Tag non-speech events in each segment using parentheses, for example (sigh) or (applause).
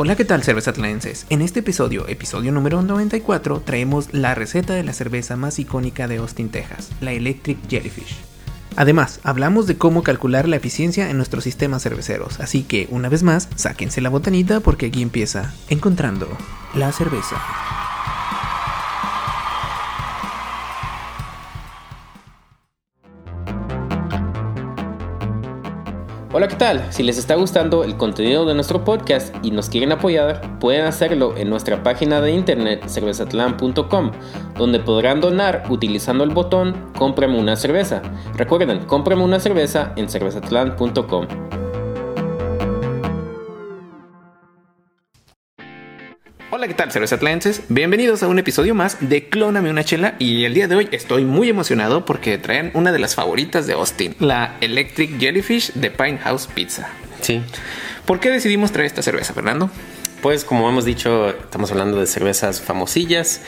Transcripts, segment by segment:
Hola, ¿qué tal cervezatlenses? En este episodio, episodio número 94, traemos la receta de la cerveza más icónica de Austin, Texas, la Electric Jellyfish. Además, hablamos de cómo calcular la eficiencia en nuestros sistemas cerveceros, así que una vez más, sáquense la botanita porque aquí empieza Encontrando la cerveza. Hola, ¿qué tal? Si les está gustando el contenido de nuestro podcast y nos quieren apoyar, pueden hacerlo en nuestra página de internet cervezatlan.com, donde podrán donar utilizando el botón Cómprame una cerveza. Recuerden, cómprame una cerveza en cervezatlan.com. Hola, ¿qué tal, cervezatlenses? Bienvenidos a un episodio más de Clóname una chela y el día de hoy estoy muy emocionado porque traen una de las favoritas de Austin, la Electric Jellyfish de Pine House Pizza. Sí. ¿Por qué decidimos traer esta cerveza, Fernando? Pues como hemos dicho, estamos hablando de cervezas famosillas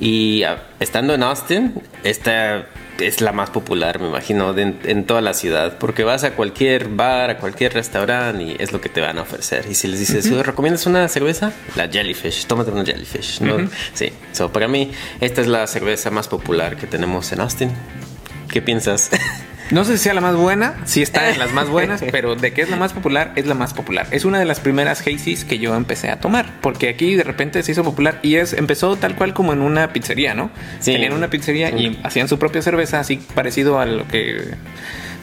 y ah, estando en Austin, esta es la más popular, me imagino, de- en toda la ciudad, porque vas a cualquier bar, a cualquier restaurante y es lo que te van a ofrecer. Y si les dices, "Oye, ¿recomiendas una cerveza? La Jellyfish, tómate una Jellyfish. ¿no? Sí, so, para mí esta es la cerveza más popular que tenemos en Austin. ¿Qué piensas? (laughs) No sé si sea la más buena, sí está en las más buenas, (laughs) pero de que es la más popular, es la más popular. Es una de las primeras Hazy's que yo empecé a tomar, porque aquí de repente se hizo popular y es empezó tal cual como en una pizzería, ¿no? Sí. Tenían una pizzería y hacían su propia cerveza, así parecido a lo que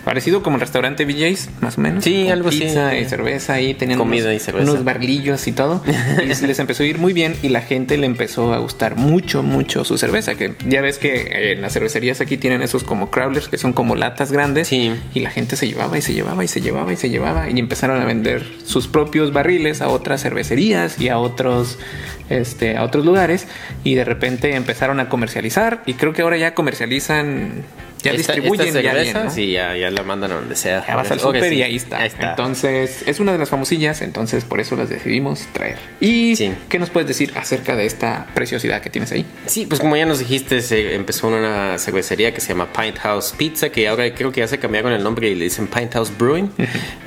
parecido como el restaurante BJ's, más o menos. Sí, algo así. pizza y cerveza y tenían Comida unos, y cerveza. unos barlillos y todo. y se les empezó a ir muy bien y la gente le empezó a gustar mucho, mucho su cerveza. Que ya ves que eh, en las cervecerías aquí tienen esos como crawlers que son como latas grandes. Sí. Y la gente se llevaba y se llevaba y se llevaba y se llevaba. Y empezaron a vender sus propios barriles a otras cervecerías y a otros, este, a otros lugares. Y de repente empezaron a comercializar. Y creo que ahora ya comercializan. Ya Esta- distribuyen esta ya bien, cerveza, ¿no? sí, ya, ya la mandan a donde sea. Ya vas al súper sí. y ahí está. Ahí está. Entonces, es una de las famosillas, entonces por eso las decidimos traer. ¿Y Sí. qué nos puedes decir acerca de esta preciosidad que tienes ahí? Sí, pues como ya nos dijiste, se empezó una cervecería que se llama Pint House Pizza, que ahora creo que ya se cambiaron el nombre y le dicen Pint House Brewing,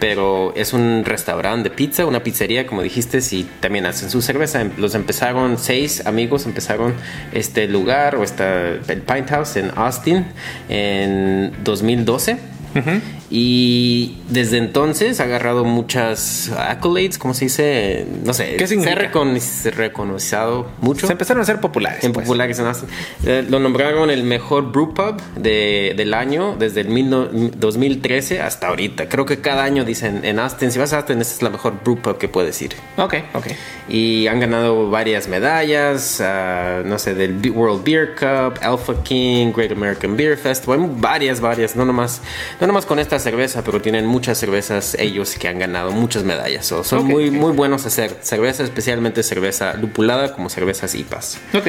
pero es un restaurante de pizza, una pizzería, como dijiste, y también hacen su cerveza. Los empezaron, seis amigos empezaron este lugar o esta, el Pint House en Austin en 2012. Y desde entonces ha agarrado muchas accolades, como se dice, no sé, ¿Qué se ha significa? recon- se ha reconocido mucho. Se empezaron a ser populares. En pues. populares. Eh, lo nombraron el mejor brew pub de- del año desde el mil no- 2013 hasta ahorita. Creo que cada año dicen en Austin, si vas a Austin, esta es la mejor brew pub que puedes ir. Ok, ok. Y han ganado varias medallas, ah, no sé, del World Beer Cup, Alpha King, Great American Beer Festival, varias, varias, no nomás, no nomás con esta cerveza, pero tienen muchas cervezas ellos que han ganado muchas medallas. So, son muy, muy buenos a hacer cerveza, especialmente cerveza lupulada como cervezas IPAs. Ok.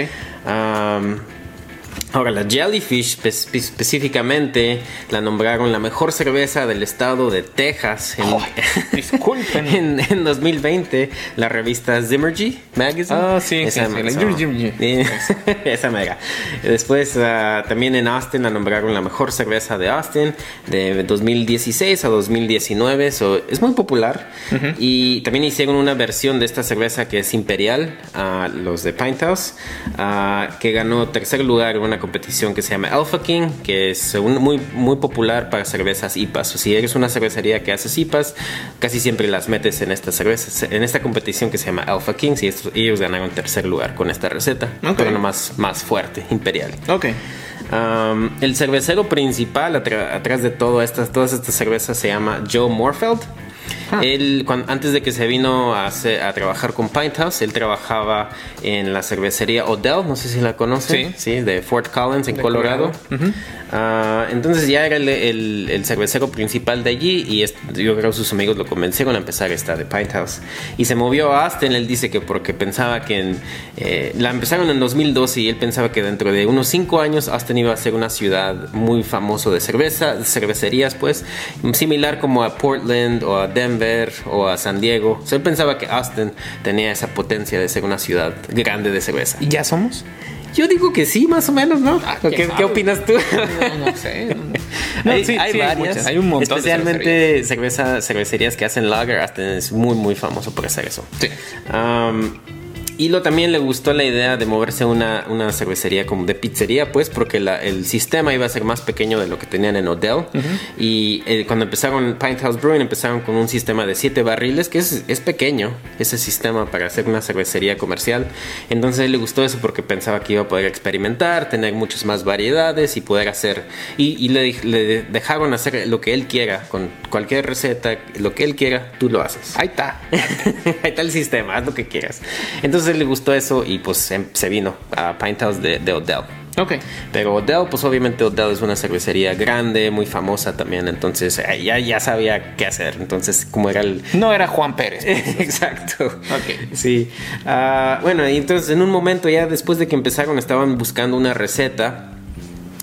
Ahora, la Jellyfish espe- espe- específicamente la nombraron la mejor cerveza del estado de Texas en, (laughs) disculpen. en, en 2020. La revista Zimmergy Magazine. Ah, sí, sí, sí, esa- Zimmergy. Sí, (laughs) esa mega. Después, ah, también en Austin la nombraron la mejor cerveza de Austin de 2016 a 2019. So, es muy popular. Y también hicieron una versión de esta cerveza que es imperial, ah, los de Pint House, ah, que ganó tercer lugar en una competición que se llama Alpha King, que es un- muy, muy popular para cervezas IPAs. O si eres una cervecería que hace IPAs, casi siempre las metes en esta cerveza, en esta competición que se llama Alpha King. Y estos- ellos ganaron tercer lugar con esta receta, Ok. pero nomás más fuerte, imperial. Ok. Um, el cervecero principal atrás de todo estas, todas estas cervezas se llama Joe Morfeld. Ah. Él, cuan- antes de que se vino a, hacer- a trabajar con House, él trabajaba en la cervecería Odell, no sé si la conoce, Sí. de Fort Collins en De Colorado. Colorado. Ah, entonces ya era el, el- el cervecero principal de allí y es- yo creo que sus amigos lo convencieron a empezar esta de House. Y se movió a Austin, él dice que porque pensaba que en, eh, la empezaron en 2012 y él pensaba que dentro de unos 5 años Austin iba a ser una ciudad muy famoso de cerveza, de cervecerías pues, similar como a Portland o a Denver o a San Diego. O sea, él pensaba que Austin tenía esa potencia de ser una ciudad grande de cerveza. ¿Y ya somos? Yo digo que sí, más o menos, ¿no? Ah, ¿Qué, ¿quién ¿Qué, opinas tú? No, no sé. (laughs) No, hay, sí, hay sí, hay varias. muchas, hay un montón de Especialmente cerveza, cervecerías que hacen lager. Aston es muy, muy famoso por hacer eso. Sí. Um, y lo también le gustó la idea de moverse a una, una cervecería como de pizzería, pues, porque la- el sistema iba a ser más pequeño de lo que tenían en Odell. Y eh, cuando empezaron Pint House Brewing, empezaron con un sistema de siete barriles, que es, es pequeño, ese sistema para hacer una cervecería comercial. Entonces a él le gustó eso porque pensaba que iba a poder experimentar, tener muchas más variedades y poder hacer. Y, y le, le dejaron hacer lo que él quiera, con cualquier receta, lo que él quiera, tú lo haces. Ahí está. (laughs) Ahí está el sistema, haz lo que quieras. Entonces le gustó eso y pues em- se vino a Pint House de, de Odell. Ok. Pero Odell, pues obviamente Odell es una cervecería grande, muy famosa también, entonces eh, ya, ya sabía qué hacer. Entonces, como era el... No era Juan Pérez. (laughs) Exacto. Ok. Sí. Ah, bueno, y entonces en un momento ya después de que empezaron estaban buscando una receta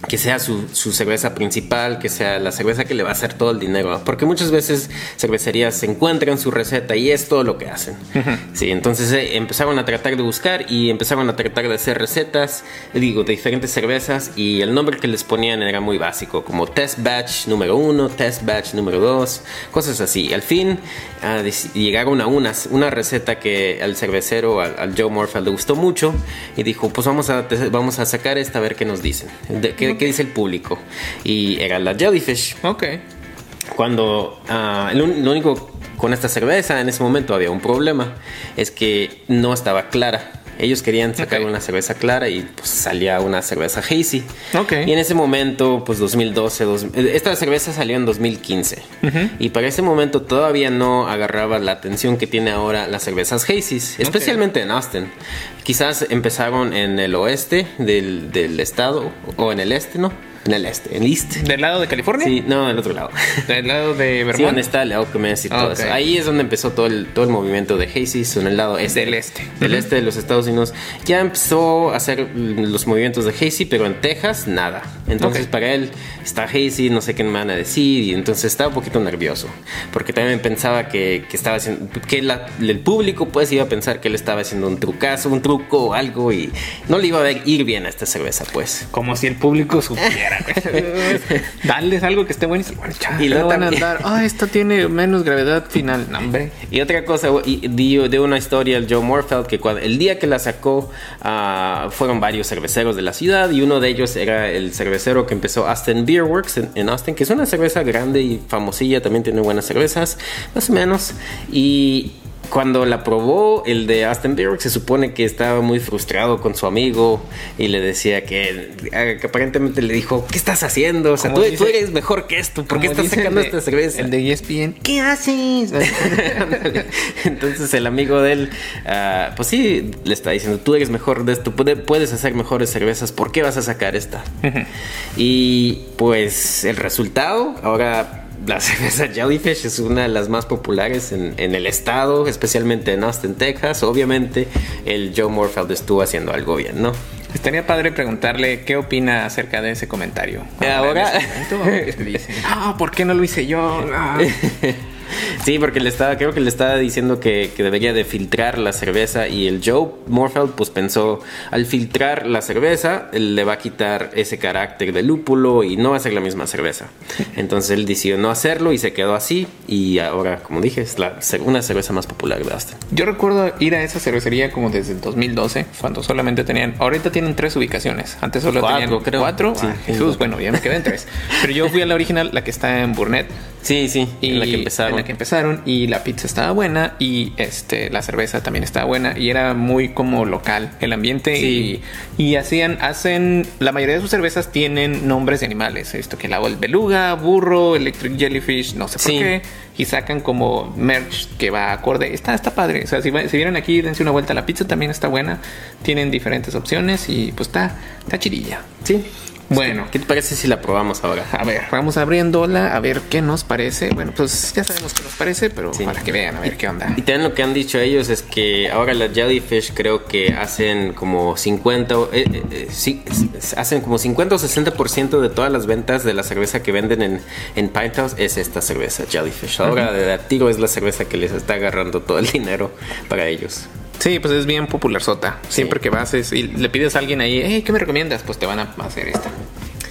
que sea su, su cerveza principal, que sea la cerveza que le va a hacer todo el dinero. Porque muchas veces cervecerías se encuentran su receta y es todo lo que hacen. Sí, entonces eh, empezaron a tratar de buscar y empezaron a tratar de hacer recetas, digo, de diferentes cervezas y el nombre que les ponían era muy básico, como test batch número uno, test batch número dos, cosas así. Al fin dec- llegaron a una, una receta que al cervecero, al, al Joe Morphy le gustó mucho y dijo, pues vamos a, vamos a sacar esta a ver qué nos dicen, de- qué, qué dice el público. Y era la Jellyfish. Ok. Cuando ah, lo, lo único con esta cerveza en ese momento había un problema, es que no estaba clara. Ellos querían sacar una cerveza clara y pues salía una cerveza hazy. Ok. Y en ese momento, pues 2012, dos- esta cerveza salió en 2015. Y para ese momento todavía no agarraba la atención que tiene ahora las cervezas hazies, especialmente en Austin. Quizás empezaron en el oeste del, del estado o en el este, ¿no? En el este, en el east. ¿Del lado de California? Sí, no, del otro lado. ¿Del lado de Sí, Vermont? donde está el Alchemist y todo Ok. eso. Ahí es donde empezó todo el, todo el movimiento de Hazy's en el lado este. Del este. Del este de los Estados Unidos. Ya empezó a hacer los movimientos de Hazy, pero en Texas nada. Entonces Ok. para él está Hazy, no sé qué me van a decir. Y entonces estaba un poquito nervioso. Porque también pensaba que, que estaba haciendo. Que la- el público pues iba a pensar que él estaba haciendo un trucazo, un truco o algo. Y no le iba a ir bien a esta cerveza, pues. Como si el público supiera. (laughs) güey. Darles algo que esté bueno y bueno, cha, Y y luego van a andar. Ah, esto tiene menos gravedad final. No, hombre. Y otra cosa, y dio de una historia el Joe Morfeld que cuando, el día que la sacó ah, fueron varios cerveceros de la ciudad y uno de ellos era el cervecero que empezó Austin Beer Works en, en Austin, que es una cerveza grande y famosilla, también tiene buenas cervezas, más o menos. Y cuando la probó, el de Aston Works se supone que estaba muy frustrado con su amigo y le decía que, que aparentemente le dijo, ¿qué estás haciendo? O sea, tú, Como dice- tú eres mejor que esto, ¿por qué estás sacando de- esta cerveza? El de ESPN. ¿Qué haces? (laughs) Entonces el amigo de él, ah, pues sí, le está diciendo, tú eres mejor de esto, puede- puedes hacer mejores cervezas, ¿por qué vas a sacar esta? y pues el resultado, ahora la (laughs) cerveza Jellyfish es una de las más populares en, en el estado, especialmente en Austin, Texas. Obviamente el Joe Morfeld estuvo haciendo algo bien, ¿no? Estaría padre preguntarle qué opina acerca de ese comentario. Ahora- (laughs) momento, ¿qué dice? Ah, ¿por qué no lo hice yo? Ah. (laughs) Sí, porque le estaba, creo que le estaba diciendo que, que debería de filtrar la cerveza y el Joe Morfeld pues pensó, al filtrar la cerveza, él le va a quitar ese carácter de lúpulo y no va a ser la misma cerveza. Entonces él decidió no hacerlo y se quedó así y ahora, como dije, es la, una cerveza más popular de Austin. Yo recuerdo ir a esa cervecería como desde el 2012, cuando solamente tenían, ahorita tienen tres ubicaciones, antes solo Cuatro, tenían creo. cuatro. Sí, Ah. Jesús, bueno, ya me quedé en tres. Pero yo fui a la original, la que está en Burnett. Sí, sí, Y en la que empezaron. en la que empezaron y la pizza estaba buena y este la cerveza también estaba buena y era muy como local el ambiente Sí. y, y hacían hacen la mayoría de sus cervezas tienen nombres de animales esto que la el beluga burro electric jellyfish no sé por Sí. qué y sacan como merch que va acorde está está padre o sea si, si vienen aquí dense una vuelta la pizza también está buena tienen diferentes opciones y pues está está chirilla Sí. Bueno ¿Qué te parece si la probamos ahora? a ver, vamos abriéndola a ver qué nos parece. Bueno, pues ya sabemos qué nos parece, pero Sí. para que vean, a ver qué onda. Y también lo que han dicho ellos es que ahora las Jellyfish creo que hacen como 50, o- eh, eh, eh, sí, hacen como 50 o 60% de todas las ventas de la cerveza que venden en, en Pint House es esta cerveza Jellyfish. Ahora de a tiro es la cerveza que les está agarrando todo el dinero para ellos. Sí, pues es bien popular sota. Siempre que vas es- y le pides a alguien ahí, hey, ¿qué me recomiendas? Pues te van a hacer esta.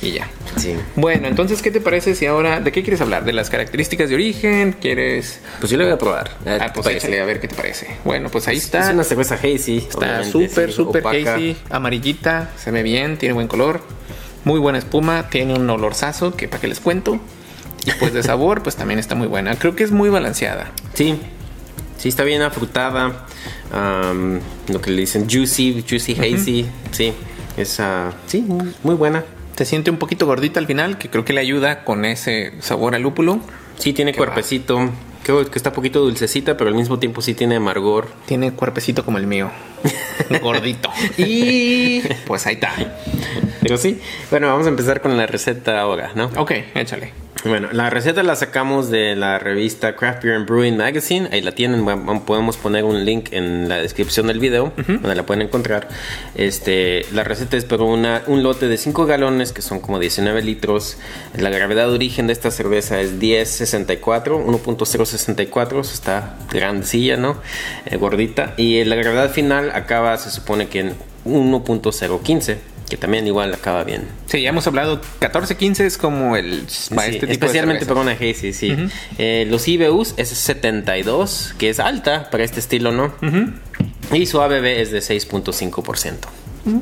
Y ya. Sí. Bueno, entonces, ¿qué te parece si ahora, de qué quieres hablar? ¿De las características de origen? ¿Quieres...? Pues yo lo voy a probar. Ah, ¿Qué pues te échale a ver qué te parece. Bueno, pues ahí está. Es una cerveza hazy. Está súper, súper hazy, amarillita, se ve bien, tiene buen color, muy buena espuma, tiene un olorzazo que para que les cuento. Y pues de (laughs) sabor, pues también está muy buena. Creo que es muy balanceada. Sí. Sí, está bien afrutada. am, lo que le dicen juicy, juicy hazy. Sí. Es, ah, sí, muy buena. Se siente un poquito gordita al final, que creo que le ayuda con ese sabor a lúpulo. Sí, tiene Qué va. cuerpecito. Creo que está un poquito dulcecita, pero al mismo tiempo sí tiene amargor. Tiene cuerpecito como el mío. (laughs) Gordito. Y pues ahí está. Pero sí. Bueno, vamos a empezar con la receta ahora, ¿no? Ok, échale. Bueno, la receta la sacamos de la revista Craft Beer and Brewing Magazine. Ahí la tienen. Podemos poner un link en la descripción del video donde la pueden encontrar. Este, la receta es para una, un lote de 5 galones que son como 19 litros. La gravedad de origen de esta cerveza es 1064, 1.064. eso Está grandecilla, ¿no? Eh, gordita. Y la gravedad final acaba, se supone que en 1.015. Que también igual acaba bien. Sí, ya hemos hablado. 14-15 es como el. Para Sí, este tipo especialmente de para una hazy, sí. Eh, los IBUs es 72, que es alta para este estilo, ¿no? Y su ABV es de 6.5%.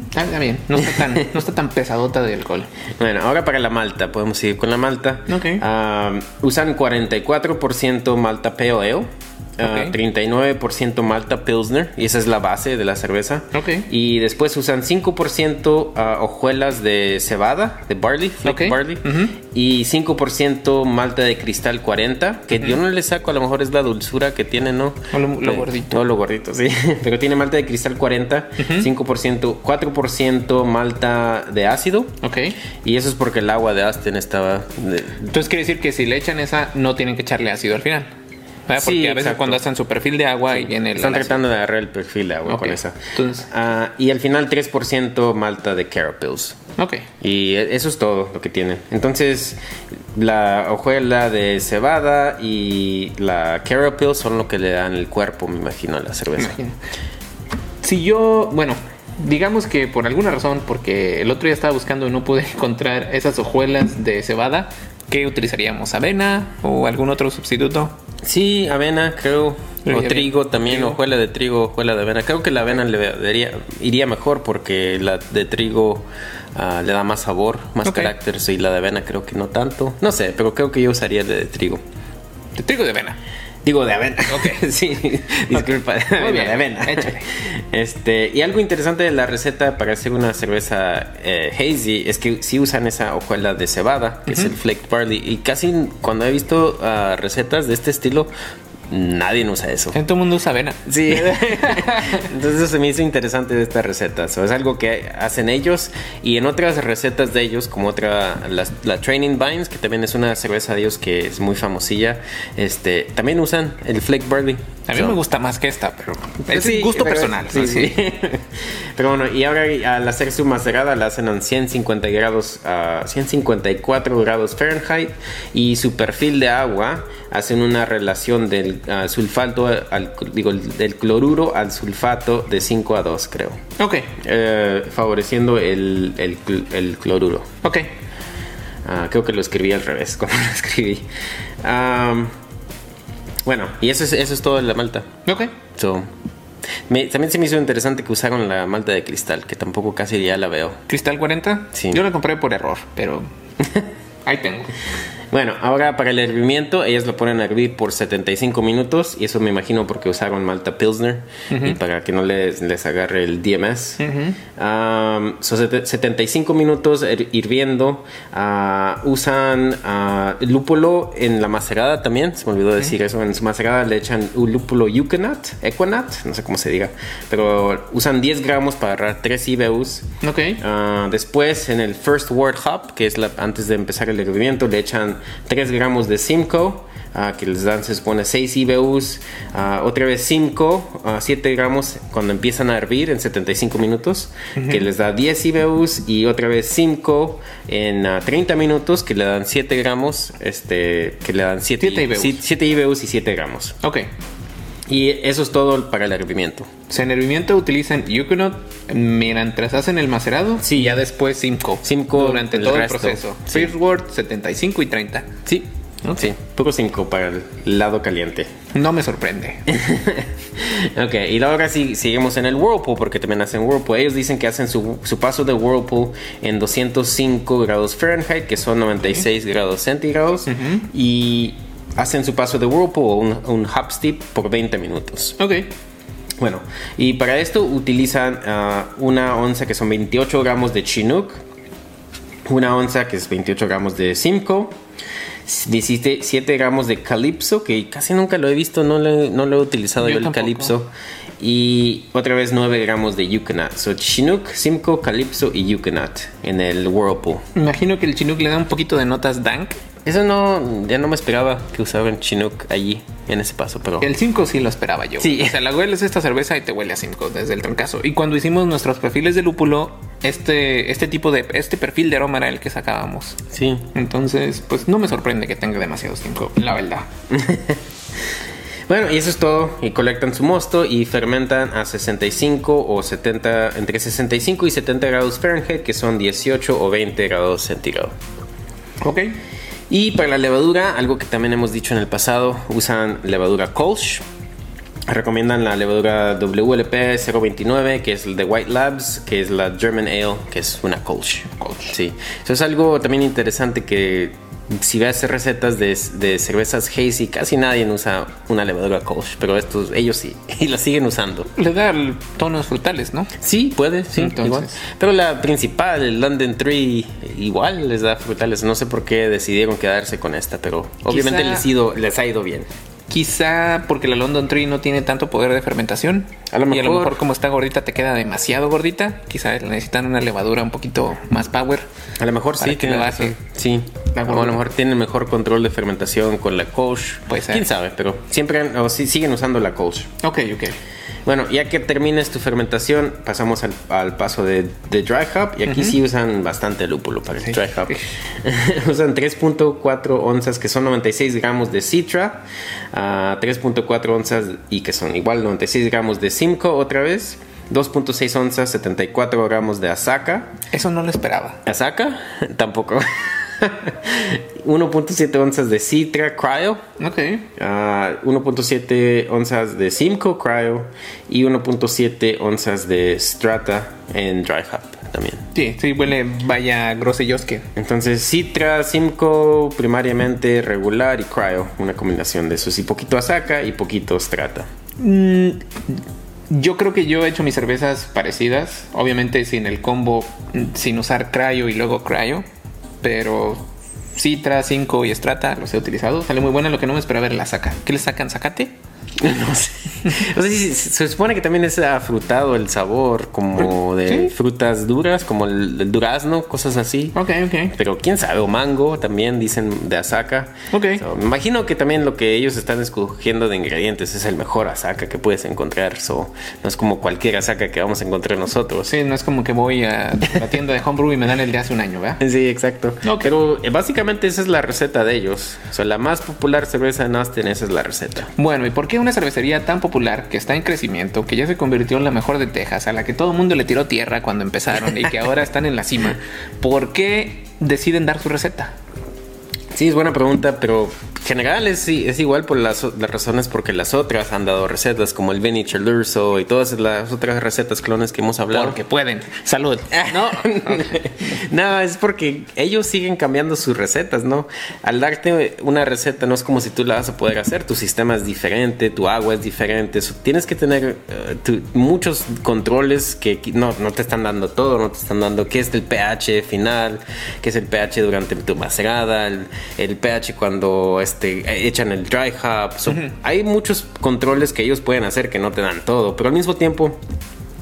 Está, está bien. No está, tan, no está tan pesadota de alcohol. (laughs) Bueno, ahora para la malta, podemos ir con la malta. Ok. Ah, usan 44% malta Pale Ah, Ok. 39% malta Pilsner, y esa es la base de la cerveza. Ok. Y después usan 5% ah, hojuelas de cebada, de barley, flake Ok. barley, y 5% malta de cristal 40, que yo no le saco, a lo mejor es la dulzura que tiene, ¿no? O lo- gordito. No, lo gordito, sí. (laughs) Pero tiene malta de cristal 40, 5%, 4% malta de ácido. Ok. Y eso es porque el agua de Aston estaba. de- Entonces quiere decir que si le echan esa, no tienen que echarle ácido al final. ¿Verdad? Porque Sí, a veces exacto. cuando hacen su perfil de agua y viene el. están tratando de agarrar el perfil de agua con esa. Entonces- Ah, y al final 3% malta de Carapils. Ok. Y eso es todo lo que tiene. Entonces, la hojuela de cebada y la Carapils son lo que le dan el cuerpo, me imagino, a la cerveza. Imagino. Si yo, bueno, digamos que por alguna razón, porque el otro día estaba buscando y no pude (laughs) encontrar esas hojuelas de cebada, ¿qué utilizaríamos? ¿Avena o algún otro sustituto? Sí, avena, creo. O trigo también, Trigo. hojuela de trigo, hojuela de avena. Creo que la avena le daría- iría mejor porque la de trigo ah, le da más sabor, más Ok. carácter. Y la de avena creo que no tanto. No sé, pero creo que yo usaría la de trigo. De trigo de avena. Digo de avena. Ok. (laughs) sí, disculpa. de avena, bien, de avena. échale. Este, y algo interesante de la receta para hacer una cerveza eh, hazy es que sí usan esa hojuela de cebada, que es el flaked barley. Y casi cuando he visto ah, recetas de este estilo, nadie usa eso. En todo el mundo usa avena. Sí. (laughs) Entonces se me hizo interesante de estas recetas. Es algo que hacen ellos y en otras recetas de ellos, como otra, la, la Training Vines, que también es una cerveza de ellos que es muy famosilla, este, también usan el Flake Barley. A mí So- me gusta más que esta, pero es Sí, gusto pero- personal. Sí, sí. (laughs) pero bueno, y ahora al hacer su macerada la hacen en 150 grados, a 154 grados Fahrenheit y su perfil de agua hacen una relación del ah, sulfato al digo del cloruro al sulfato de 5 a 2, creo. Ok, Eh, favoreciendo el, el el cloruro. ok. Ah, creo que lo escribí al revés (laughs) cuando lo escribí. Am, bueno, y eso es, eso es todo de la malta. Ok. So, me- también se me hizo interesante que usaron la malta de cristal, que tampoco casi ya la veo. Cristal 40. Sí. Yo la compré por error, pero (laughs) ahí tengo. Bueno, ahora para el hervimiento, ellas lo ponen a hervir por 75 minutos, y eso me imagino porque usaron malta Pilsner, y para que no les, les agarre el DMS. Um, so sete- 75 minutos hirviendo, ah, usan ah, lúpulo en la macerada también, se me olvidó decir eso, en su macerada le echan un lúpulo Yuconat, Equanat, no sé cómo se diga, pero usan 10 gramos para agarrar 3 IBUs. Ok. Ah, después, en el First Word Hop, que es la, antes de empezar el hervimiento, le echan 3 gramos de Simcoe, ah, que les dan, se supone, 6 IBUs. ah, otra vez Simcoe, ah, 7 gramos cuando empiezan a hervir en 75 minutos, que les da 10 IBUs. Y otra vez Simcoe en ah, 30 minutos, que le dan 7 gramos, este, que le dan 7 Siete IBUs. 7 IBUs y 7 gramos. Ok. Y eso es todo para el hervimiento. O sea, en hervimiento utilizan Yukonot mientras hacen el macerado. Sí. Y ya después Simcoe. Simcoe Durante el todo resto. el proceso. Sí. First Word 75 y 30. Sí. Ok. Sí, puro 5 para el lado caliente. No me sorprende. (laughs) ok, y ahora sí seguimos en el Whirlpool, porque también hacen Whirlpool. Ellos dicen que hacen su, su paso de Whirlpool en 205 grados Fahrenheit, que son 96 grados centígrados, y hacen su paso de Whirlpool, un, un hop steep, por 20 minutos. ok. Bueno, y para esto utilizan ah, una onza que son 28 gramos de Chinook, una onza que es 28 gramos de Simcoe, 17 gramos de Calypso, que casi nunca lo he visto, no lo, no lo he utilizado Yo yo, el. Calypso, y otra vez 9 gramos de Yukonat. So Chinook, Simcoe, Calypso y Yukonat en el Whirlpool. Imagino que el Chinook le da un poquito de notas dank. Eso no, ya no me esperaba que usaran Chinook allí en ese paso, pero... El 5 sí lo esperaba yo. Sí. O sea, la hueles esta cerveza y te huele a 5 desde el trancazo. Y cuando hicimos nuestros perfiles de lúpulo, este, este tipo de, este perfil de aroma era el que sacábamos. Sí, Entonces, pues no me sorprende que tenga demasiado 5, la verdad. (laughs) Bueno, y eso es todo. Y colectan su mosto y fermentan a 65 o 70, entre 65 y 70 grados Fahrenheit, que son 18 o 20 grados centígrados. Ok. Y para la levadura, algo que también hemos dicho en el pasado, usan levadura Kolsch. Recomiendan la levadura WLP 029, que es de White Labs, que es la German Ale, que es una Kolsch. Kolsch. Sí, eso es algo también interesante que si ves recetas de, de cervezas hazy, casi nadie usa una levadura Kolsch, pero estos, ellos sí, (laughs) y la siguen usando. Le da tonos frutales, ¿no? Sí, puede, sí, Entonces. igual. Pero la principal, el London Tree, igual les da frutales. No sé por qué decidieron quedarse con esta, pero obviamente les, ido- les ha ido bien. Quizá porque la London Tree no tiene tanto poder de fermentación. A lo Y a lo mejor- mejor como está gordita te queda demasiado gordita. Quizá necesitan una levadura un poquito más power. A lo mejor sí, que razón. Sí, la o a lo mejor tienen mejor control de fermentación con la Kolsch. Puede ser. Quién sabe, pero siempre o sí, siguen usando la Kolsch. Ok, ok. Bueno, ya que termines tu fermentación, pasamos al, al paso de, de dry hop. Y aquí sí usan bastante lúpulo para el dry hop. (laughs) usan 3.4 onzas, que son 96 gramos de Citra, ah, 3.4 onzas y que son igual 96 gramos de Simcoe otra vez, 2.6 onzas, 74 gramos de Asaka. Eso no lo esperaba. ¿Asaka? (laughs) Tampoco. (laughs) 1.7 onzas de Citra Cryo. Ok. Ah, 1.7 onzas de Simcoe Cryo y 1.7 onzas de Strata en Dry Hop también. Sí, sí, huele vaya grosellosque. Entonces Citra, Simcoe primariamente regular y Cryo, una combinación de esos y poquito Asaka y poquito Strata. Mm, yo creo que yo he hecho mis cervezas parecidas. Obviamente sin el combo, sin usar cryo y luego cryo. Pero Citra, 5 y Strata los he utilizado. Sale muy buena. Lo que no me esperaba era la saca. ¿Qué le sacan? ¿Zacate? (laughs) no sé. O sea, sí, se supone que también es afrutado el sabor, como de Sí. frutas duras, como el, el durazno, cosas así. Ok, ok. Pero quién sabe, o mango también dicen de Asaka. Ok. So, me imagino que también lo que ellos están escogiendo de ingredientes es el mejor Asaka que puedes encontrar. So, no es como cualquier Asaka que vamos a encontrar nosotros. Sí, no es como que voy a la tienda de homebrew y me dan el de hace un año, ¿verdad? Sí, exacto. Ok. Pero eh, básicamente esa es la receta de ellos. O sea, la más popular cerveza en Austin, esa es la receta. Bueno, ¿y por qué una cervecería tan popular que está en crecimiento, que ya se convirtió en la mejor de Texas, a la que todo el mundo le tiró tierra cuando empezaron y que ahora (laughs) están en la cima, ¿por qué deciden dar su receta? Sí, es buena pregunta, pero general es, es igual por las, las razones porque las otras han dado recetas como el Vinny Urso y todas las otras recetas clones que hemos hablado. Porque pueden. Salud. (laughs) No. (laughs) no, es porque ellos siguen cambiando sus recetas, ¿no? Al darte una receta no es como si tú la vas a poder hacer, tu sistema es diferente, tu agua es diferente, so, tienes que tener eh, tu- muchos controles que no, no te están dando todo, no te están dando qué es el pH final, qué es el pH durante tu macerada, el, el pH cuando este, echan el dry hop. So, Hay muchos controles que ellos pueden hacer que no te dan todo, pero al mismo tiempo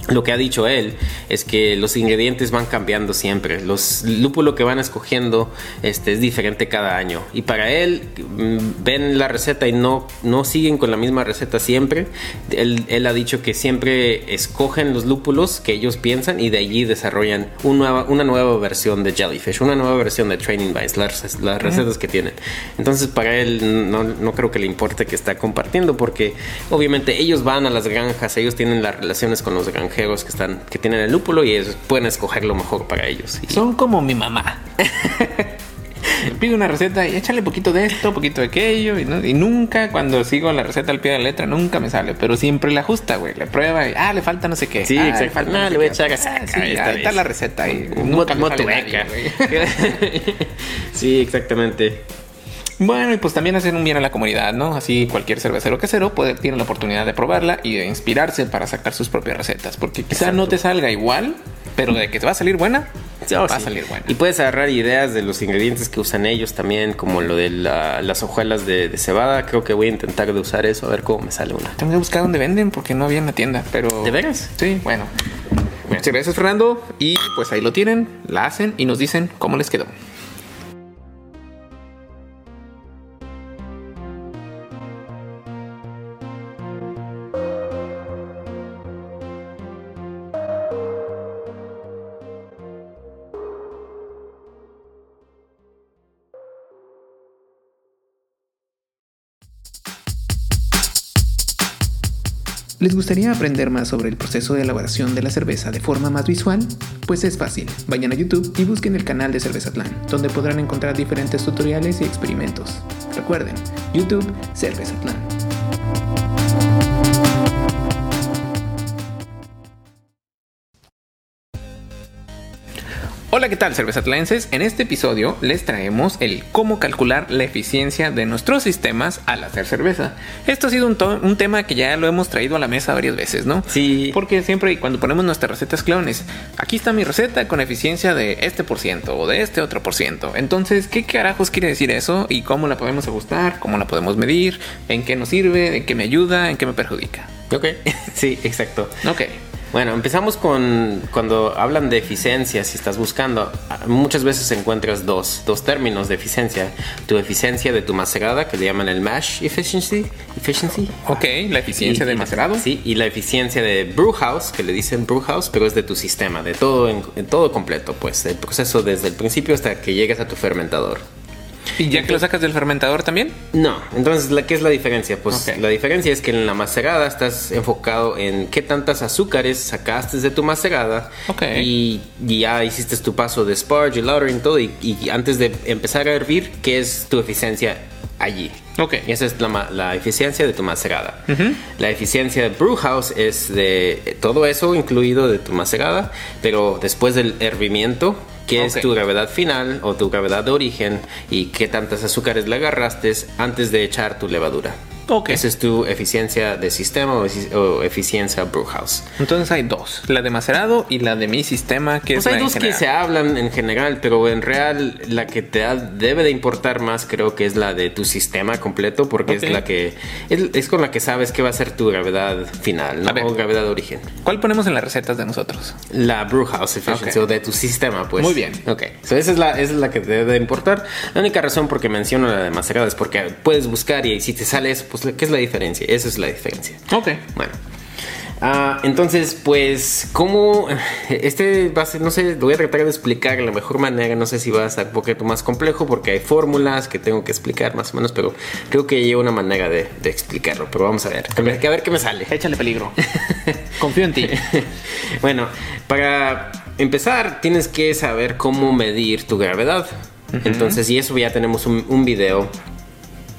lo que ha dicho él es que los ingredientes van cambiando siempre. Los lúpulo que van escogiendo este, es diferente cada año. Y para él, mm, ven la receta y no, no siguen con la misma receta siempre. Él, él ha dicho que siempre escogen los lúpulos que ellos piensan y de allí desarrollan una nueva, una nueva versión de Jellyfish, una nueva versión de Training Vines, las, las recetas que tienen. Entonces, para él, no, no creo que le importe que está compartiendo porque obviamente ellos van a las granjas, ellos tienen las relaciones con los que están que tienen el lúpulo y pueden escoger lo mejor para ellos. Son como mi mamá. (laughs) Pido una receta y échale poquito de esto, poquito de aquello. Y, nunca, cuando sigo la receta al pie de la letra, nunca me sale. Pero siempre la ajusta, güey. Le prueba y, ah, le falta no sé qué. Sí, ah, exacto. No, le voy a echar ah, sí, ahí está la receta. Y nunca (laughs) sí, exactamente. Bueno, y pues también hacen un bien a la comunidad, ¿no? Así cualquier cervecero casero puede, tiene la oportunidad de probarla y de inspirarse para sacar sus propias recetas. Porque quizá no te salga igual, pero de que te va a salir buena, va a salir buena. Y puedes agarrar ideas de los ingredientes que usan ellos también, como lo de las hojuelas de, cebada. Creo que voy a intentar de usar eso, a ver cómo me sale una. Tengo que buscar dónde venden porque no había en la tienda, pero... ¿De veras? Sí, bueno. Muchas gracias, Fernando. Y pues ahí lo tienen, la hacen y nos dicen cómo les quedó. ¿Les gustaría aprender más sobre el proceso de elaboración de la cerveza de forma más visual? Pues es fácil, vayan a YouTube y busquen el canal de Cervezatlán, donde podrán encontrar diferentes tutoriales y experimentos. Recuerden, YouTube Cervezatlán. Hola, ¿qué tal, cervezatlenses? En este episodio les traemos el cómo calcular la eficiencia de nuestros sistemas al hacer cerveza. Esto ha sido un, tema que ya lo hemos traído a la mesa varias veces, ¿no? Sí. Porque siempre cuando ponemos nuestras recetas clones, aquí está mi receta con eficiencia de este por ciento o de este otro por ciento. Entonces, ¿qué carajos quiere decir eso? ¿Y cómo la podemos ajustar? ¿Cómo la podemos medir? ¿En qué nos sirve? ¿En qué me ayuda? ¿En qué me perjudica? Ok, (laughs) sí, exacto. Ok. Bueno, empezamos con cuando hablan de eficiencia, si estás buscando, muchas veces encuentras dos, dos términos de eficiencia. Tu eficiencia de tu macerada, que le llaman el mash efficiency. efficiency. Ok, la eficiencia del macerado. Sí, y la eficiencia de brew house, que le dicen brew house, pero es de tu sistema, de todo, en, todo completo, pues, el proceso desde el principio hasta que llegas a tu fermentador. ¿Y ya que lo sacas del fermentador también? No. Entonces, ¿qué es la diferencia? Pues la diferencia es que en la macerada estás enfocado en qué tantas azúcares sacaste de tu macerada. Ok. Y, ya hiciste tu paso de sparge y lautering todo. Y, antes de empezar a hervir, ¿qué es tu eficiencia allí? Ok. Y esa es la, eficiencia de tu macerada. La eficiencia de brewhouse es de todo eso incluido de tu macerada, pero después del hervimiento qué es tu gravedad final o tu gravedad de origen y qué tantas azúcares le agarraste antes de echar tu levadura. Esa es tu eficiencia de sistema o, eficiencia brewhouse. Entonces hay dos, la de macerado y la de mi sistema, que pues es hay dos que se hablan en general, pero en real la que te debe de importar más creo que es la de tu sistema completo, porque es la que es, con la que sabes qué va a ser tu gravedad final, ¿no? o gravedad de origen. ¿Cuál ponemos en las recetas de nosotros? La brewhouse efficiency o de tu sistema, pues. Muy bien. Ok, esa, es la, esa es la que te debe de importar. La única razón por que menciono la de macerado es porque puedes buscar y si te sale eso, pues ¿qué es la diferencia? Esa es la diferencia. Ok. Bueno. Ah, entonces, pues, ¿cómo? (laughs) Este va a ser, no sé, lo voy a tratar de explicar de la mejor manera. No sé si va a ser un poquito más complejo porque hay fórmulas que tengo que explicar más o menos, pero creo que hay una manera de, explicarlo. Pero vamos a ver, a ver, a ver qué me sale. Échale peligro. (laughs) Confío en ti. (laughs) bueno, para empezar, tienes que saber cómo medir tu gravedad. Entonces, y eso ya tenemos un, un video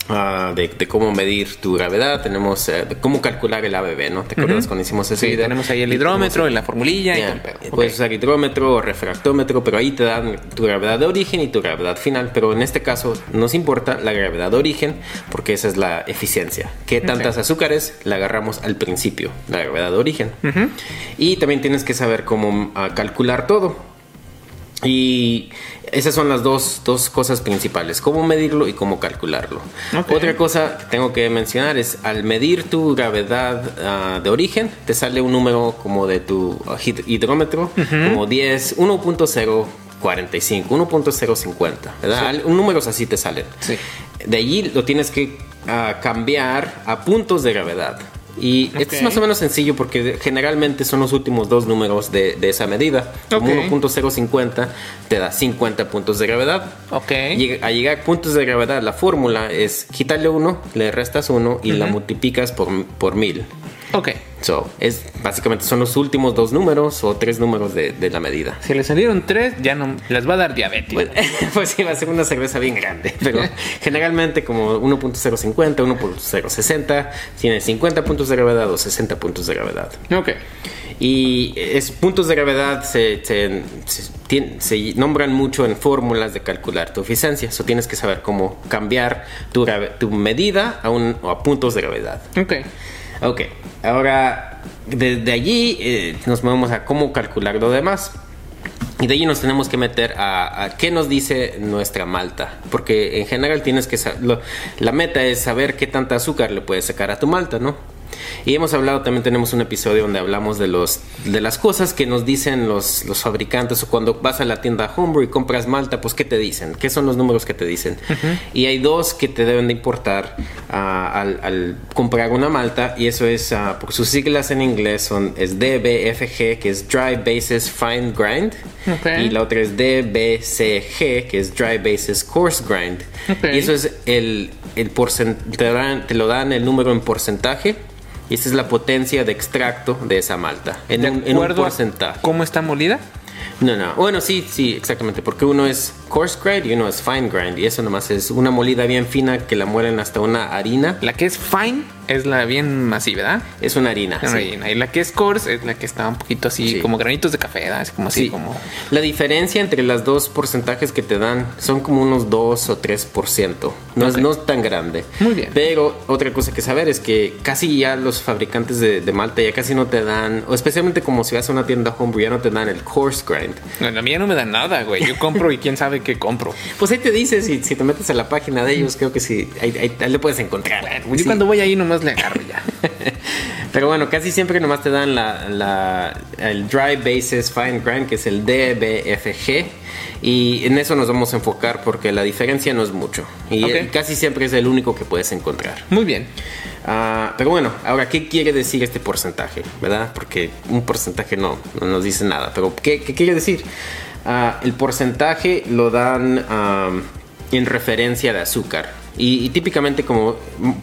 Ah, de, cómo medir tu gravedad, tenemos eh, cómo calcular el ABB, ¿no? ¿Te acuerdas cuando hicimos ese video? Tenemos ahí el hidrómetro, y la formulilla y Puedes usar hidrómetro o refractómetro, pero ahí te dan tu gravedad de origen y tu gravedad final. Pero en este caso nos importa la gravedad de origen porque esa es la eficiencia. ¿Qué tantas azúcares le agarramos al principio? La gravedad de origen. Y también tienes que saber cómo ah, calcular todo Y esas son las dos, dos cosas principales, cómo medirlo y cómo calcularlo. Otra cosa que tengo que mencionar es, al medir tu gravedad ah, de origen, te sale un número como de tu hid- hidrómetro, como 10, 1.045, 1.050, ¿verdad? Al- Números así te salen. Sí. De allí lo tienes que ah, cambiar a puntos de gravedad. Y esto es más o menos sencillo porque generalmente son los últimos dos números de, de esa medida. Como Ok. 1.050 te da 50 puntos de gravedad. Ok. Llega- a llegar a puntos de gravedad, la fórmula es quitarle uno, le restas uno y la multiplicas por, por mil. Ok. So, es, básicamente son los últimos dos números o tres números de, de la medida. Si le salieron tres, ya no les va a dar diabetes. Pues, (laughs) pues sí, va a ser una cerveza bien grande, pero (laughs) generalmente como 1.050, 1.060, tiene 50 puntos de gravedad o 60 puntos de gravedad. ok. Y es, puntos de gravedad se, se- se se nombran mucho en fórmulas de calcular tu eficiencia. Eso tienes que saber cómo cambiar tu, tu medida a, un, a puntos de gravedad. Ok. Ok, ahora desde allí eh, nos movemos a cómo calcular lo demás. Y de allí nos tenemos que meter a, qué nos dice nuestra malta. Porque en general tienes que saber, la meta es saber qué tanta azúcar le puedes sacar a tu malta, ¿no? Y hemos hablado, también tenemos un episodio donde hablamos de los de las cosas que nos dicen los, los fabricantes o cuando vas a la tienda Homebrew y compras malta, pues ¿qué te dicen? ¿Qué son los números que te dicen? Y hay dos que te deben de importar ah, al, al comprar una malta y eso es, ah, porque sus siglas en inglés son es DBFG, que es Dry Basis Fine Grind, Ok. y la otra es DBCG, que es Dry Basis Coarse Grind. Ok. Y eso es el, el porcen- te, te lo dan el número en porcentaje. Y esta es la potencia de extracto de esa malta. En, ¿De un, en porcentaje. ¿Cómo está molida? No, no. Bueno, sí, sí, exactamente. Porque uno es coarse grind y uno es fine grind. Y eso nomás es una molida bien fina que la muelen hasta una harina. La que es fine es la bien masiva, ¿verdad? Es una harina. Sí. harina. Y la que es coarse es la que está un poquito así, Sí. como granitos de café, ¿verdad? Es como así, Sí. como... La diferencia entre las dos porcentajes que te dan son como unos 2 o 3%. No, es, no es tan grande. Muy bien. Pero otra cosa que saber es que casi ya los fabricantes de, de malta ya casi no te dan, o especialmente como si vas a una tienda homebrew, ya no te dan el coarse grind. No, la mía no me da nada, güey. Yo compro y quién sabe qué compro. (laughs) Pues ahí te dice, si, si te metes a la página de ellos, creo que sí, ahí, ahí- ahí le puedes encontrar. Yo cuando voy ahí nomás le agarro ya. (laughs) Pero bueno, casi siempre nomás te dan la, la- el Dry Basis Fine Grind, que es el DBFG. Y en eso nos vamos a enfocar porque la diferencia no es mucho. Y casi siempre es el único que puedes encontrar. Muy bien. Ah, pero bueno, ahora, ¿qué quiere decir este porcentaje? ¿Verdad? Porque un porcentaje no, no nos dice nada. Pero, ¿qué, qué quiere decir? Ah, el porcentaje lo dan am, en referencia de azúcar. Y, y típicamente como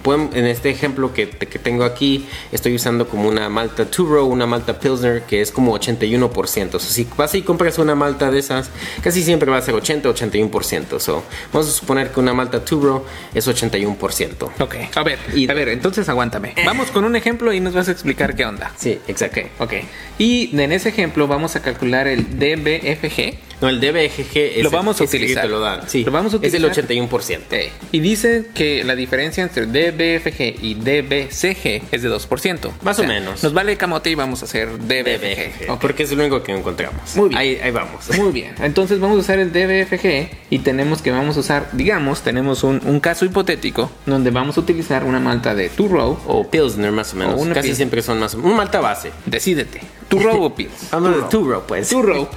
pueden- en este ejemplo que, que tengo aquí, estoy usando como una malta two row, una malta pilsner que es como 81%. O sea, si vas y compras una malta de esas, casi siempre va a ser 80-81%. So, vamos a suponer que una malta two row es 81%. Ok. A ver, Y- a ver, entonces aguántame. Vamos con un ejemplo y nos vas a explicar qué onda. Sí, exacto. Ok. Y en ese ejemplo vamos a calcular el DBFG. No, el DBGG es Lo vamos a el que utilizar. te lo dan. Sí, Lo vamos a Es el utilizar. 81%. Eh, Y dice que la diferencia entre DBFG y DBCG es de 2%. Más o menos. Nos vale camote y vamos a hacer DBFG. DBGG. Ok. Porque es lo único que encontramos. Muy bien. Ahí, ahí vamos. Muy bien, entonces vamos a usar el DBFG y tenemos que vamos a usar, digamos, tenemos un, un caso hipotético donde vamos a utilizar una malta de two row o Pilsner más o menos. O una Casi Pilsner. siempre son más. Un malta base. decídete, two row o pills. (laughs) Vamos de two row, pues. Two row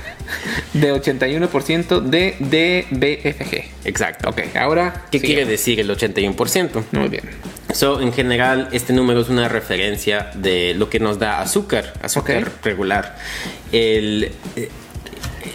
de 81% de DBFG. Exacto. Ok, ahora ¿Qué sigue. quiere decir el 81%? Muy bien. So, en general, este número es una referencia de lo que nos da azúcar, azúcar regular. El, eh,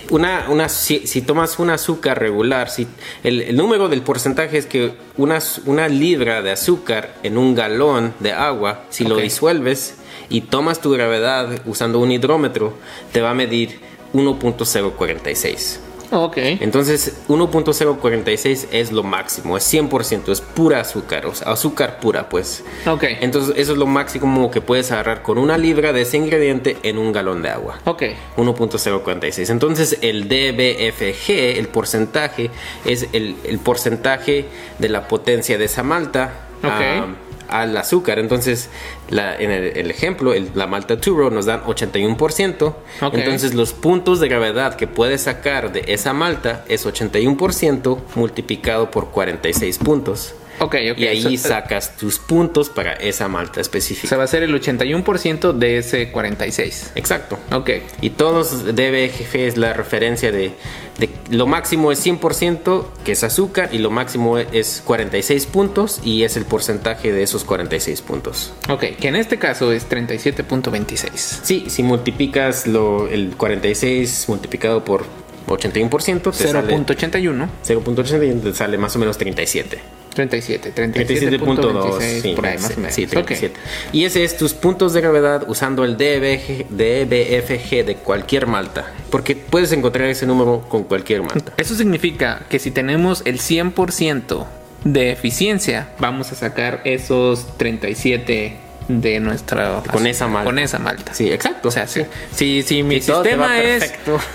una, una, si, si tomas un azúcar regular, si, el, el número del porcentaje es que una, una libra de azúcar en un galón de agua, si lo disuelves y tomas tu gravedad usando un hidrómetro, te va a medir 1.046. Ok. Entonces, 1.046 es lo máximo, es 100%, es pura azúcar, o sea, azúcar pura, pues. Ok. Entonces, eso es lo máximo que puedes agarrar con una libra de ese ingrediente en un galón de agua. Ok. 1.046. Entonces, el DBFG, el porcentaje, es el, el porcentaje de la potencia de esa malta Ok. ah, al azúcar. Entonces, la, en el, el ejemplo, el- la malta Turo nos dan 81%. Ok. Entonces, los puntos de gravedad que puedes sacar de esa malta es 81% multiplicado por 46 puntos. Ok, ok. Y ahí Eso- sacas tus puntos para esa malta O específica. sea, va a ser el 81% de ese 46. Exacto. Ok. Y todos DBGF es la referencia de, de lo máximo es 100% que es azúcar y lo máximo es 46 puntos y es el porcentaje de esos 46 puntos. Ok, que en este caso es 37.26. Sí, si multiplicas lo, el 46 multiplicado por 81% te sale 0.81. 0.80 y te sale más o menos 37. 37, 37.2 37.26 sí, por ahí más o menos. sí, Ok. 37. Y ese es tus puntos de gravedad usando el DBG, DBFG de cualquier malta. Porque puedes encontrar ese número con cualquier malta. Eso significa que si tenemos el 100% de eficiencia, vamos a sacar esos 37 de nuestra Con esa malta. Con esa malta. Sí, exacto. O sea, si, si, si mi sistema es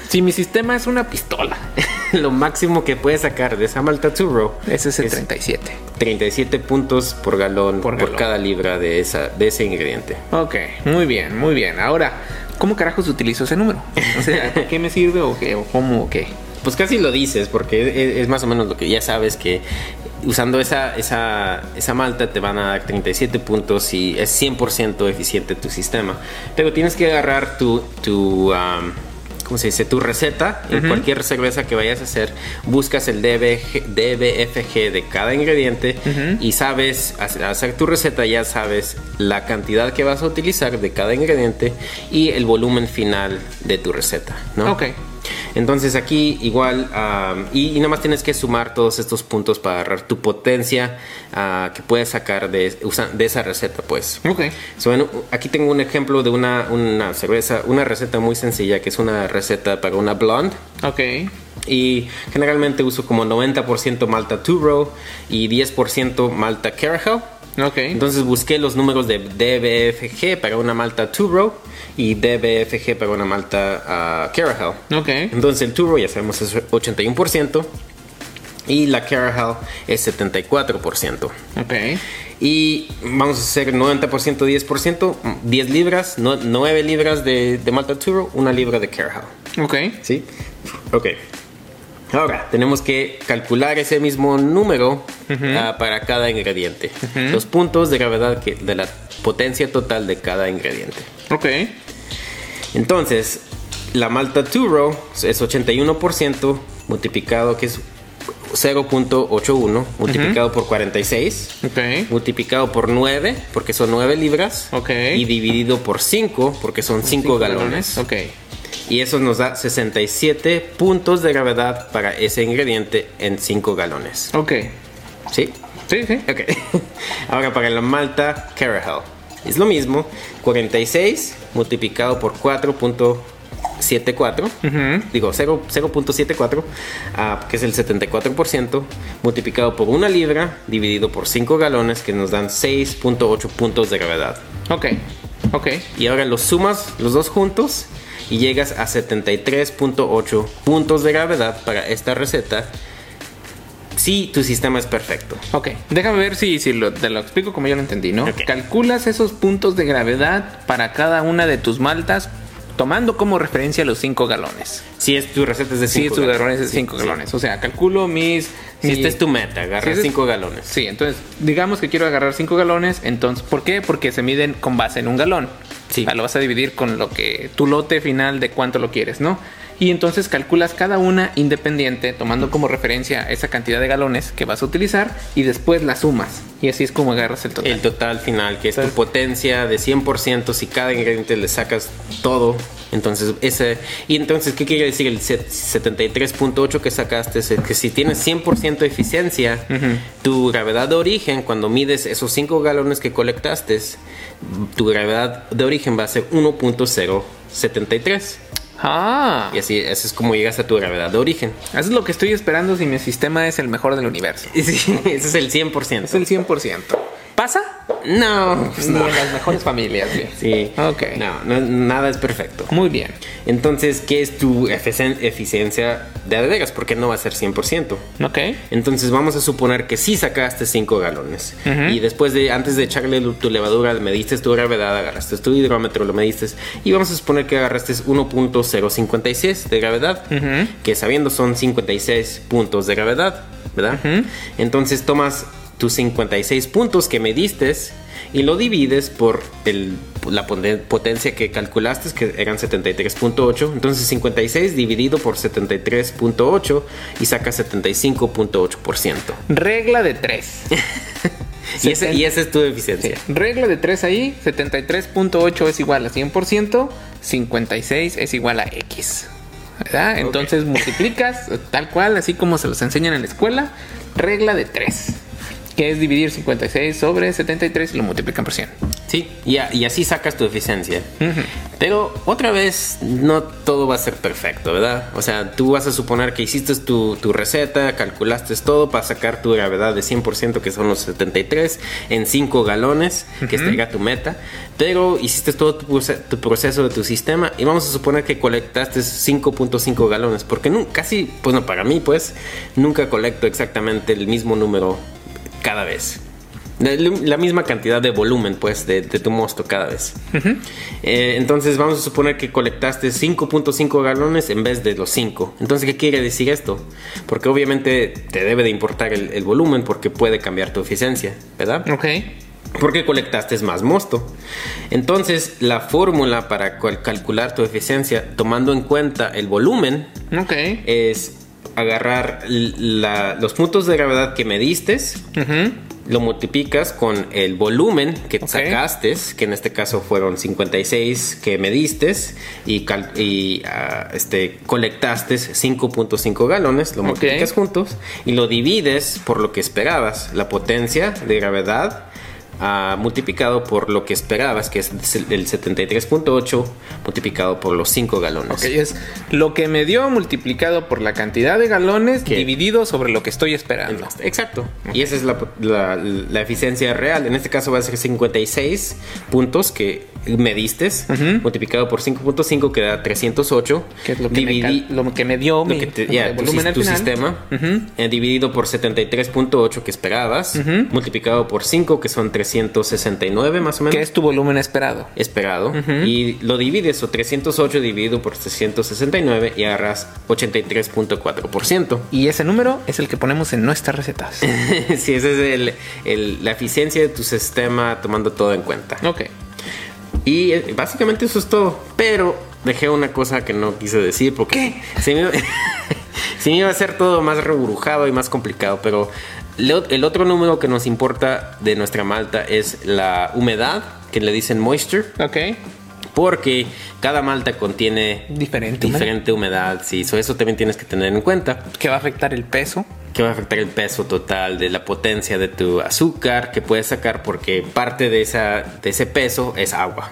si mi sistema es una pistola, (laughs) Lo máximo que puedes sacar de esa malta Turo ese es el 37. 37 puntos por galón Por cada libra de, esa, de ese ingrediente. Ok, muy bien, muy bien. Ahora, ¿cómo carajos utilizo ese número? O sea, ¿para qué me sirve o qué? ¿O cómo o qué? Pues casi lo dices, porque es, es más o menos lo que ya sabes que usando esa, esa, esa malta te van a dar 37 puntos y es 100% eficiente tu sistema. Pero tienes que agarrar tu, tu um, ¿cómo se dice? Tu receta en cualquier cerveza que vayas a hacer. Buscas el DBG, DBFG de cada ingrediente y sabes, al hacer tu receta ya sabes la cantidad que vas a utilizar de cada ingrediente y el volumen final de tu receta, ¿no? Ok. Entonces aquí igual, y, y nada más tienes que sumar todos estos puntos para agarrar tu potencia ah, que puedes sacar de, esa receta, pues. Ok. So, en- aquí tengo un ejemplo de una, una cerveza, una receta muy sencilla, que es una receta para una blonde. Ok. Y generalmente uso como 90% malta Turo y 10% malta Carajo. Ok. Entonces busqué los números de DBFG para una malta Turo y DBFG para una malta ah, Carajo. ok. Entonces el Turbo ya sabemos es 81% y la Caracal es 74%. Ok. Y vamos a hacer 90%, 10%, 10 libras, no- 9 libras de, de Malta Turbo, una libra de Caracal. Ok. ¿Sí? Ok. Ahora, tenemos que calcular ese mismo número ah, para cada ingrediente. Los puntos de gravedad que, de la potencia total de cada ingrediente. Ok. Entonces, la malta Turo es 81% multiplicado, que es 0.81, multiplicado por 46, Ok. multiplicado por 9, porque son 9 libras, Ok. y dividido por 5, porque son 5 galones. Ok. Y eso nos da 67 puntos de gravedad para ese ingrediente en 5 galones. Ok. ¿Sí? Sí, sí. Ok. (laughs) Ahora para la malta Caracal. Es lo mismo. 46 multiplicado por 4.74. Digo 0 0.74. ah, que es el 74%. Multiplicado por una libra. Dividido por 5 galones. Que nos dan 6.8 puntos de gravedad. Ok. Ok. Y ahora los sumas los dos juntos. Y llegas a 73.8 puntos de gravedad para esta receta. Si tu sistema es perfecto. Ok, déjame ver si, si lo, te lo explico como yo lo entendí, ¿no? Calculas esos puntos de gravedad para cada una de tus maltas tomando como referencia los 5 galones. Si es tu receta es de Si 5 tus galones es 5 galones. O sea, calculo mis... Si mi- esta es tu meta, agarra Si ese es- 5 galones. Sí, entonces, digamos que quiero agarrar 5 galones, entonces, ¿por qué? Porque se miden con base en un galón. Sí. O sea, lo vas a dividir con lo que tu lote final de cuánto lo quieres, ¿no? Y entonces calculas cada una independiente, tomando como referencia esa cantidad de galones que vas a utilizar y después la sumas. Y así es como agarras el total. El total final, que es tu potencia de 100%, si cada ingrediente le sacas todo, entonces ese... Y entonces, ¿qué quiere decir el set- 73.8 que sacaste? Es que si tienes 100% de eficiencia, tu gravedad de origen, cuando mides esos 5 galones que colectaste, tu gravedad de origen va a ser 1.073. Ah, Y así, así es como llegas a tu gravedad de origen. eso es lo que estoy esperando si mi sistema es el mejor del universo. (laughs) Sí, ese es el 100%. Es el 100%. ¿Pasa? No, pues Ni no. en las mejores familias, güey. Sí. Ok. No, no, nada es perfecto. Muy bien. Entonces, ¿qué es tu eficien- eficiencia de a de veras? Porque no va a ser 100%. Ok. Entonces vamos a suponer que sí sacaste 5 galones. Y después de, antes de echarle tu levadura, mediste tu gravedad, agarraste tu hidrómetro, lo mediste. Y vamos a suponer que agarraste 1.056 de gravedad. Que sabiendo son 56 puntos de gravedad, ¿verdad? Entonces tomas tus 56 puntos que mediste y lo divides por el, la poten- potencia que calculaste, que eran 73.8. Entonces 56 dividido por 73.8 y sacas 75.8%. Regla de 3. (laughs) Y, ese- y esa es tu eficiencia. Regla de 3 ahí, 73.8 es igual a 100%, 56 es igual a X. ¿Verdad? Entonces multiplicas tal cual, así como se los enseñan en la escuela, regla de 3, que es dividir 56 sobre 73 y lo multiplican por 100. Sí, y, a- y así sacas tu eficiencia. Pero otra vez, no todo va a ser perfecto, ¿verdad? O sea, tú vas a suponer que hiciste tu, tu receta, calculaste todo para sacar tu gravedad de 100%, que son los 73, en 5 galones, que era tu meta. Pero hiciste todo tu, proce- tu proceso de tu sistema y vamos a suponer que colectaste 5.5 galones, porque casi, pues no, para mí, pues, nunca colecto exactamente el mismo número cada vez. La, la misma cantidad de volumen, pues, de, de tu mosto cada vez. Eh, entonces, vamos a suponer que colectaste 5.5 galones en vez de los 5. Entonces, ¿qué quiere decir esto? Porque obviamente te debe de importar el, el volumen porque puede cambiar tu eficiencia, ¿verdad? Ok. Porque colectaste más mosto. Entonces, la fórmula para cal- calcular tu eficiencia tomando en cuenta el volumen Ok. es agarrar la- los puntos de gravedad que mediste, Ujú. lo multiplicas con el volumen que Ok. sacaste, que en este caso fueron 56 que mediste y, y, ah, este, colectaste 5.5 galones, lo multiplicas juntos y lo divides por lo que esperabas, la potencia de gravedad. Multiplicado por lo que esperabas, que es el 73.8 multiplicado por los 5 galones. Ok, es lo que me dio multiplicado por la cantidad de galones ¿Qué? dividido sobre lo que estoy esperando. Exacto. Y esa es la, la- la eficiencia real. En este caso va a ser 56 puntos que mediste, multiplicado por 5.5 que da 308. Que es lo que, me, Dividí- lo que me dio lo mi que te- mi ya, tu, sistema, eh, dividido por 73.8 que esperabas, multiplicado por 5 que son 369 más o menos. Que es tu volumen esperado. Esperado y lo divides o 308 dividido por 369 y agarras 83.4%. Y ese número es el que ponemos en nuestras recetas. (laughs) sí, esa es el- el- la eficiencia de tu sistema tomando todo en cuenta. ok. Y eh, básicamente eso es todo. Pero dejé una cosa que no quise decir porque se me, (laughs) se me iba a hacer todo más reburujado y más complicado. Pero el otro número que nos importa de nuestra malta es la humedad, que le dicen moisture. Ok. Porque cada malta contiene Diferente. diferente humedad. Sí, so eso también tienes que tener en cuenta. Que va a afectar el peso. Que va a afectar el peso total de la potencia de tu azúcar que puedes sacar porque parte de, esa, de ese peso es agua.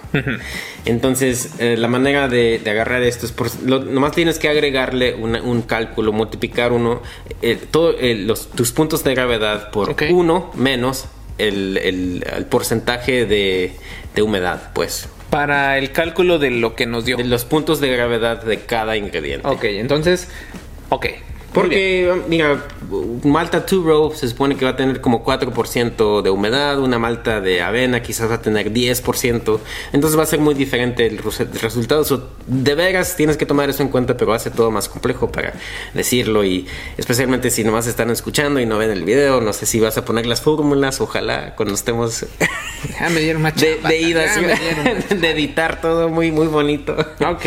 Entonces, eh, la manera de, de agarrar esto es por, lo- nomás tienes que agregarle una- un cálculo, multiplicar uno, eh, todo, eh, los, tus puntos de gravedad por uno menos el, el- el porcentaje de, de humedad, pues. Para el cálculo de lo que nos dio. De los puntos de gravedad de cada ingrediente. Ok, entonces. Ok. Porque, mira, Malta Two Row se supone que va a tener como 4% de humedad, una malta de avena quizás va a tener 10%, entonces va a ser muy diferente el res- el resultado. So, de veras tienes que tomar eso en cuenta, pero hace todo más complejo para decirlo y especialmente si nomás están escuchando y no ven el video, no sé si vas a poner las fórmulas, ojalá cuando estemos (laughs) Ya me dieron más de, chamba, de ida, ya sí, me dieron más de editar todo muy, muy bonito. Ok.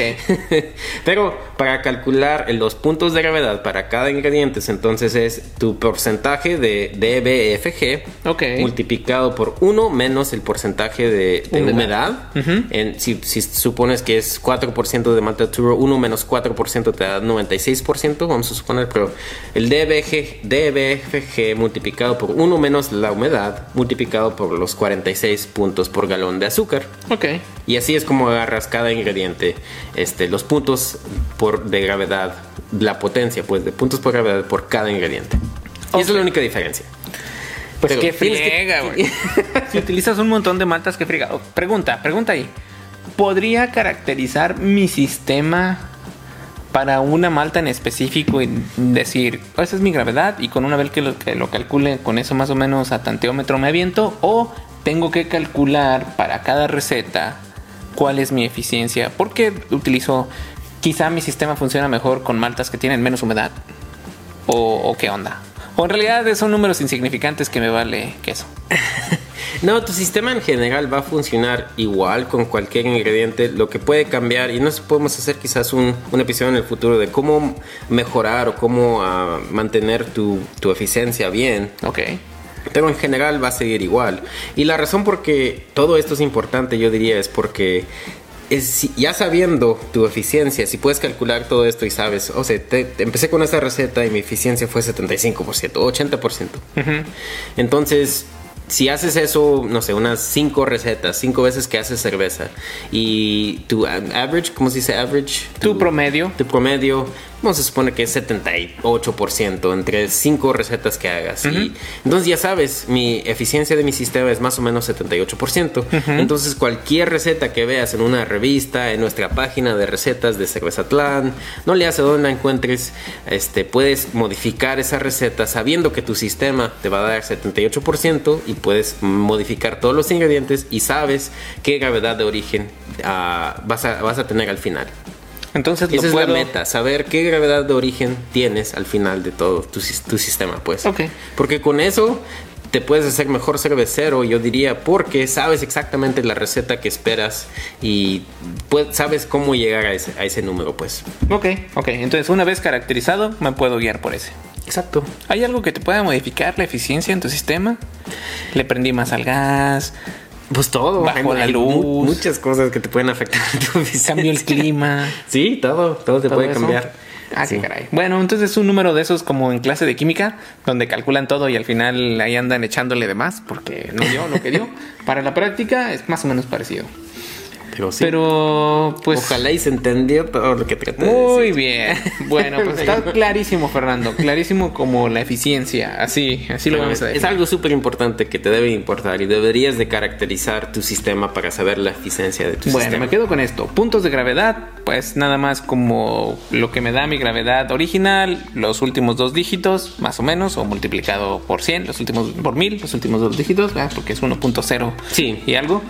(laughs) Pero para calcular los puntos de gravedad para cada ingrediente, entonces es tu porcentaje de DBFG Ok. multiplicado por 1 menos el porcentaje de, de Humedad. humedad. En- si, si supones que es 4% de Malta Turo, 1 menos 4% te da 96%, vamos a suponer, pero el DBG, DBFG multiplicado por 1 menos la humedad multiplicado por los 46 puntos por galón de azúcar. Ok. Y así es como agarras cada ingrediente, este, los puntos por, de gravedad, la potencia, pues, de puntos por gravedad por cada ingrediente. Y esa es la única diferencia. Pues qué friega, güey. (laughs) si utilizas un montón de maltas, qué friega. Oh, pregunta, pregunta ahí. ¿Podría caracterizar mi sistema para una malta en específico y decir, oh, esa es mi gravedad y con una vez que lo, que lo calcule con eso más o menos a tanteómetro me aviento o tengo que calcular para cada receta cuál es mi eficiencia porque utilizo quizá mi sistema funciona mejor con maltas que tienen menos humedad o, o qué onda o en realidad son números insignificantes que me vale queso (laughs) No, tu sistema en general va a funcionar igual con cualquier ingrediente. Lo que puede cambiar, y no podemos hacer quizás un, un episodio en el futuro de cómo mejorar o cómo uh, mantener tu, tu, eficiencia bien. Ok. Pero en general va a seguir igual. Y la razón por que todo esto es importante, yo diría, es porque es, ya sabiendo tu eficiencia, si puedes calcular todo esto y sabes, o sea, te, te empecé con esta receta y mi eficiencia fue 75%, 80%. Uh -huh. Entonces, si haces eso, no sé, unas cinco recetas, cinco veces que haces cerveza y tu average, ¿cómo se dice average? Tu, tu promedio. Tu promedio, no se supone que es 78% entre cinco recetas que hagas. Uh -huh. y, entonces ya sabes, mi eficiencia de mi sistema es más o menos 78%. Uh -huh. Entonces cualquier receta que veas en una revista, en nuestra página de recetas de Cervezatlán, no le hace donde la encuentres, este, puedes modificar esa receta sabiendo que tu sistema te va a dar 78% y puedes modificar todos los ingredientes y sabes qué gravedad de origen uh, vas, a, vas a tener al final. Entonces esa es puedo... la meta, saber qué gravedad de origen tienes al final de todo tu, tu sistema, pues. Ok. Porque con eso te puedes hacer mejor cervecero, yo diría, porque sabes exactamente la receta que esperas y sabes cómo llegar a ese, a ese número, pues. Ok, ok. Entonces, una vez caracterizado, me puedo guiar por ese. Exacto. ¿Hay algo que te pueda modificar la eficiencia en tu sistema? Le prendí más al gas. Pues todo. Bajo la luz. Muchas cosas que te pueden afectar tu. Cambio el clima. (laughs) Sí, todo. Todo te ¿Todo puede eso? cambiar. Ah, sí. caray. Bueno, entonces es un número de esos como en clase de química, donde calculan todo y al final ahí andan echándole de más porque no dio lo que dio. (laughs) Para la práctica es más o menos parecido. Pero, sí. Pero pues. Ojalá y se entendió todo lo que traté Muy de decir. bien. (laughs) Bueno, pues está clarísimo, Fernando. Clarísimo como la eficiencia. Así, así lo vamos a decir. Es algo súper importante que te debe importar y deberías de caracterizar tu sistema para saber la eficiencia de tu bueno, sistema. me quedo con esto. Puntos de gravedad, pues nada más como lo que me da mi gravedad original, los últimos dos dígitos, más o menos, o multiplicado por 100, los últimos por 1000, los últimos dos dígitos, ¿verdad? porque es 1.0 Sí. y algo.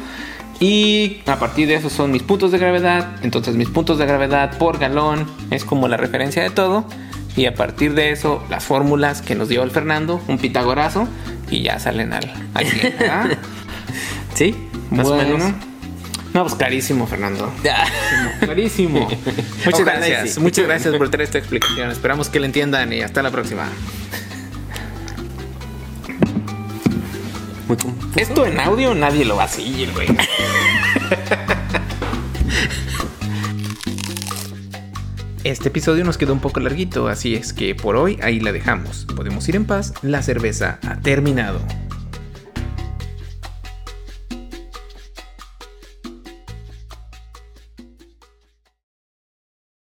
Y a partir de eso son mis puntos de gravedad. Entonces mis puntos de gravedad por galón es como la referencia de todo. Y a partir de eso las fórmulas que nos dio el Fernando, un pitagorazo, y ya salen al, al 100, (laughs) ¿verdad? Sí, más Bueno. o menos. No, pues clarísimo, Fernando. Clarísimo. (laughs) Muchas Ojalá y gracias. sí. Muchas gracias por traer esta explicación. Esperamos que la entiendan y hasta la próxima. Esto en audio nadie lo va a seguir, güey. Este episodio nos quedó un poco larguito, así es que por hoy ahí la dejamos. Podemos ir en paz, la cerveza ha terminado.